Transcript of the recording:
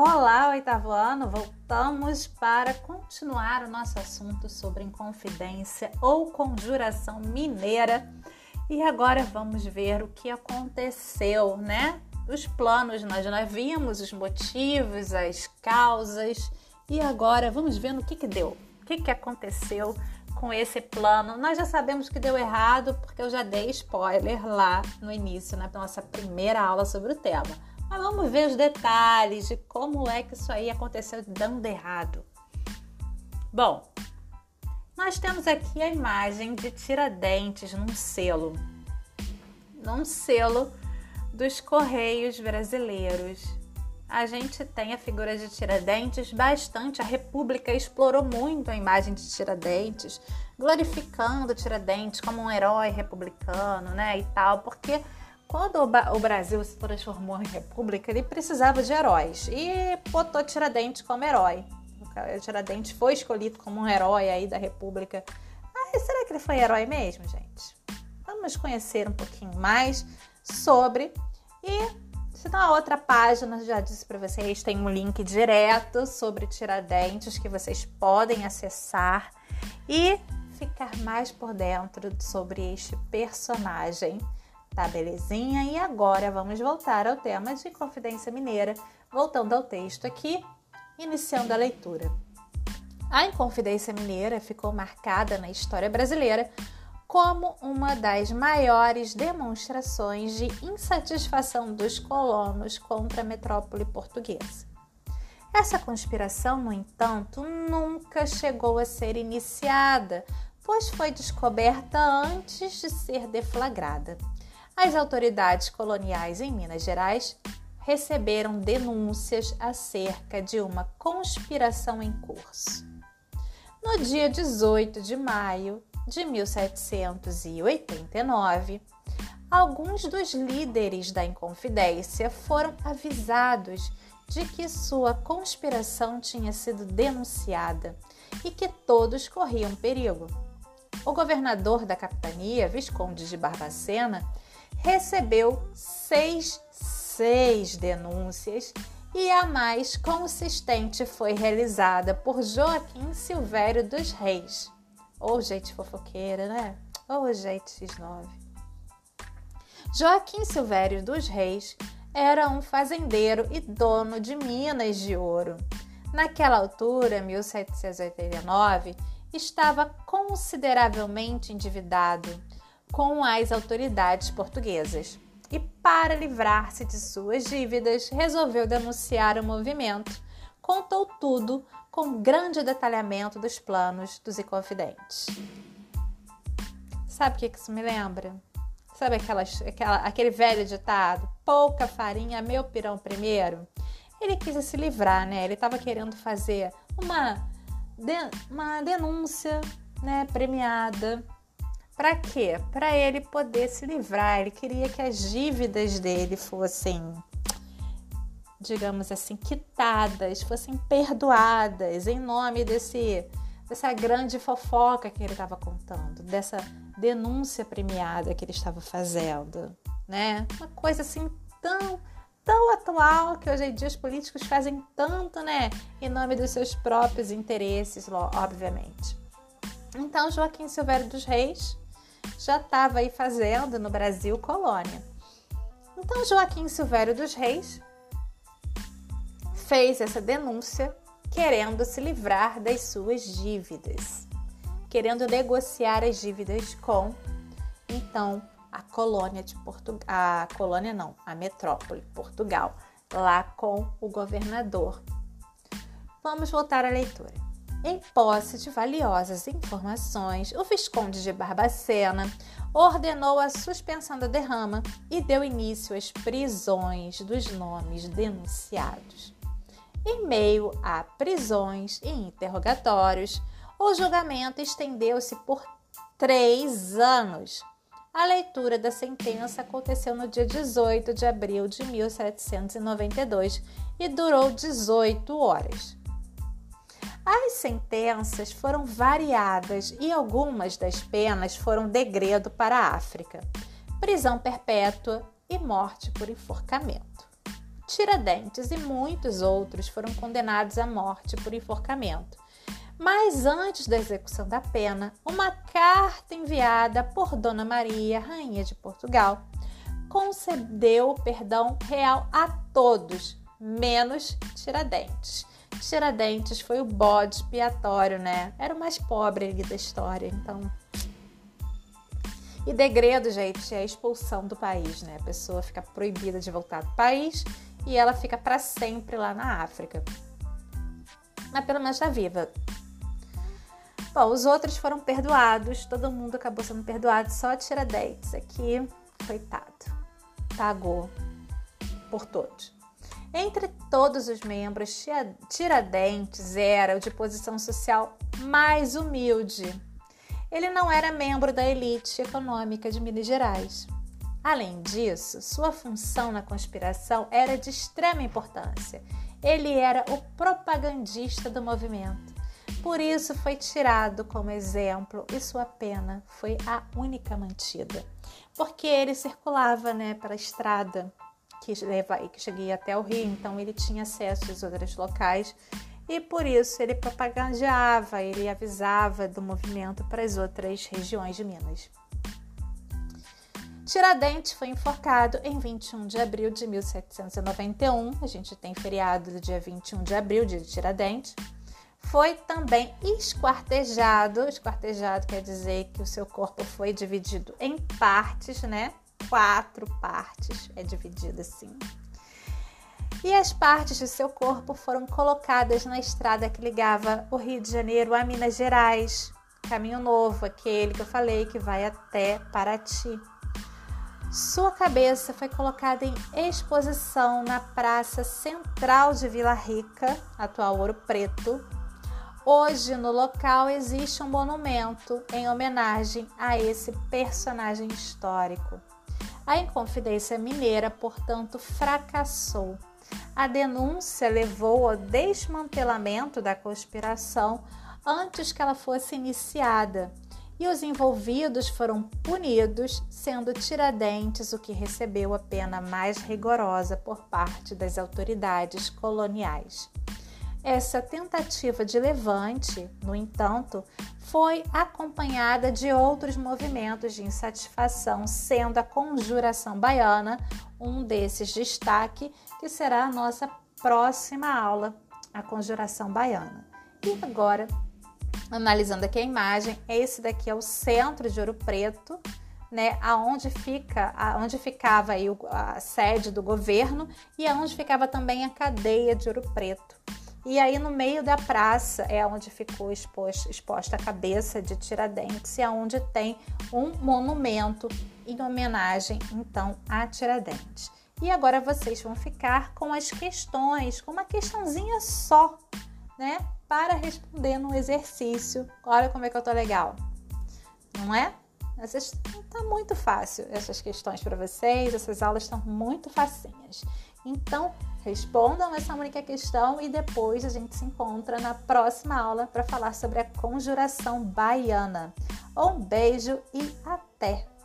Olá, oitavo ano! Voltamos para continuar o nosso assunto sobre inconfidência ou conjuração mineira. E agora vamos ver o que aconteceu, né? Os planos, nós já vimos os motivos, as causas, e agora vamos ver no que, que deu. O que, que aconteceu com esse plano? Nós já sabemos que deu errado, porque eu já dei spoiler lá no início, na nossa primeira aula sobre o tema. Mas vamos ver os detalhes de como é que isso aí aconteceu dando errado. Bom, nós temos aqui a imagem de Tiradentes num selo. Num selo dos Correios Brasileiros. A gente tem a figura de Tiradentes bastante. A República explorou muito a imagem de Tiradentes, glorificando Tiradentes como um herói republicano, né? E tal, porque quando o Brasil se transformou em república, ele precisava de heróis e botou Tiradentes como herói. Tiradentes foi escolhido como um herói aí da república. Mas será que ele foi herói mesmo, gente? Vamos conhecer um pouquinho mais sobre. E se na outra página, já disse para vocês, tem um link direto sobre Tiradentes que vocês podem acessar e ficar mais por dentro sobre este personagem Tá belezinha? E agora vamos voltar ao tema de Confidência Mineira, voltando ao texto aqui, iniciando a leitura. A Inconfidência Mineira ficou marcada na história brasileira como uma das maiores demonstrações de insatisfação dos colonos contra a metrópole portuguesa. Essa conspiração, no entanto, nunca chegou a ser iniciada, pois foi descoberta antes de ser deflagrada as autoridades coloniais em Minas Gerais receberam denúncias acerca de uma conspiração em curso. No dia 18 de maio de 1789, alguns dos líderes da Inconfidência foram avisados de que sua conspiração tinha sido denunciada e que todos corriam perigo. O governador da capitania, Visconde de Barbacena, recebeu seis, seis denúncias e a mais consistente foi realizada por Joaquim Silvério dos Reis. Ô oh, gente fofoqueira, né? Ô oh, gente X9. Joaquim Silvério dos Reis era um fazendeiro e dono de minas de ouro. Naquela altura, 1789, estava consideravelmente endividado com as autoridades portuguesas e, para livrar-se de suas dívidas, resolveu denunciar o movimento. Contou tudo com grande detalhamento dos planos dos Inconfidentes. Sabe o que isso me lembra? Sabe aquelas, aquela, aquele velho ditado? Pouca farinha, meu pirão primeiro? Ele quis se livrar, né? Ele estava querendo fazer uma, de, uma denúncia né, premiada para quê? Para ele poder se livrar. Ele queria que as dívidas dele fossem, digamos assim, quitadas, fossem perdoadas em nome desse dessa grande fofoca que ele estava contando, dessa denúncia premiada que ele estava fazendo, né? Uma coisa assim tão tão atual que hoje em dia os políticos fazem tanto, né, em nome dos seus próprios interesses, obviamente. Então, Joaquim Silvério dos Reis já estava aí fazendo no Brasil colônia. Então Joaquim Silvério dos Reis fez essa denúncia querendo se livrar das suas dívidas, querendo negociar as dívidas com então a colônia de Portugal, a colônia não, a metrópole Portugal, lá com o governador. Vamos voltar à leitura. Em posse de valiosas informações, o Visconde de Barbacena ordenou a suspensão da derrama e deu início às prisões dos nomes denunciados. Em meio a prisões e interrogatórios, o julgamento estendeu-se por três anos. A leitura da sentença aconteceu no dia 18 de abril de 1792 e durou 18 horas. As sentenças foram variadas e algumas das penas foram degredo para a África, prisão perpétua e morte por enforcamento. Tiradentes e muitos outros foram condenados à morte por enforcamento. Mas antes da execução da pena, uma carta enviada por Dona Maria, rainha de Portugal, concedeu perdão real a todos, menos Tiradentes. Tiradentes foi o bode expiatório, né? Era o mais pobre ali da história, então. E degredo, gente, é a expulsão do país, né? A pessoa fica proibida de voltar do país e ela fica para sempre lá na África. Mas pelo menos está viva. Bom, os outros foram perdoados, todo mundo acabou sendo perdoado, só Tiradentes aqui, coitado, pagou por todos. Entre todos os membros, Tiradentes era o de posição social mais humilde. Ele não era membro da elite econômica de Minas Gerais. Além disso, sua função na conspiração era de extrema importância. Ele era o propagandista do movimento. Por isso foi tirado como exemplo e sua pena foi a única mantida, porque ele circulava, né, pela estrada que, que cheguei até o Rio, então ele tinha acesso aos outros locais e por isso ele propagandeava, ele avisava do movimento para as outras regiões de Minas. Tiradentes foi enforcado em 21 de abril de 1791. A gente tem feriado do dia 21 de abril, dia de Tiradentes. Foi também esquartejado. Esquartejado quer dizer que o seu corpo foi dividido em partes, né? Quatro partes, é dividido assim. E as partes de seu corpo foram colocadas na estrada que ligava o Rio de Janeiro a Minas Gerais, caminho novo, aquele que eu falei que vai até Paraty. Sua cabeça foi colocada em exposição na Praça Central de Vila Rica, atual Ouro Preto. Hoje, no local, existe um monumento em homenagem a esse personagem histórico. A Inconfidência Mineira, portanto, fracassou. A denúncia levou ao desmantelamento da conspiração antes que ela fosse iniciada, e os envolvidos foram punidos, sendo Tiradentes o que recebeu a pena mais rigorosa por parte das autoridades coloniais. Essa tentativa de levante, no entanto, foi acompanhada de outros movimentos de insatisfação, sendo a Conjuração Baiana um desses destaque, que será a nossa próxima aula, a Conjuração Baiana. E agora, analisando aqui a imagem, esse daqui é o centro de Ouro Preto, né, aonde fica, aonde ficava aí a sede do governo e aonde ficava também a cadeia de Ouro Preto. E aí no meio da praça é onde ficou exposto, exposta a cabeça de Tiradentes e aonde tem um monumento em homenagem então a Tiradentes. E agora vocês vão ficar com as questões, com uma questãozinha só, né, para responder no exercício. Olha como é que eu tô legal. Não é? Essas, tá muito fácil essas questões para vocês, essas aulas estão muito facinhas. Então, respondam essa única questão e depois a gente se encontra na próxima aula para falar sobre a conjuração baiana. Um beijo e até!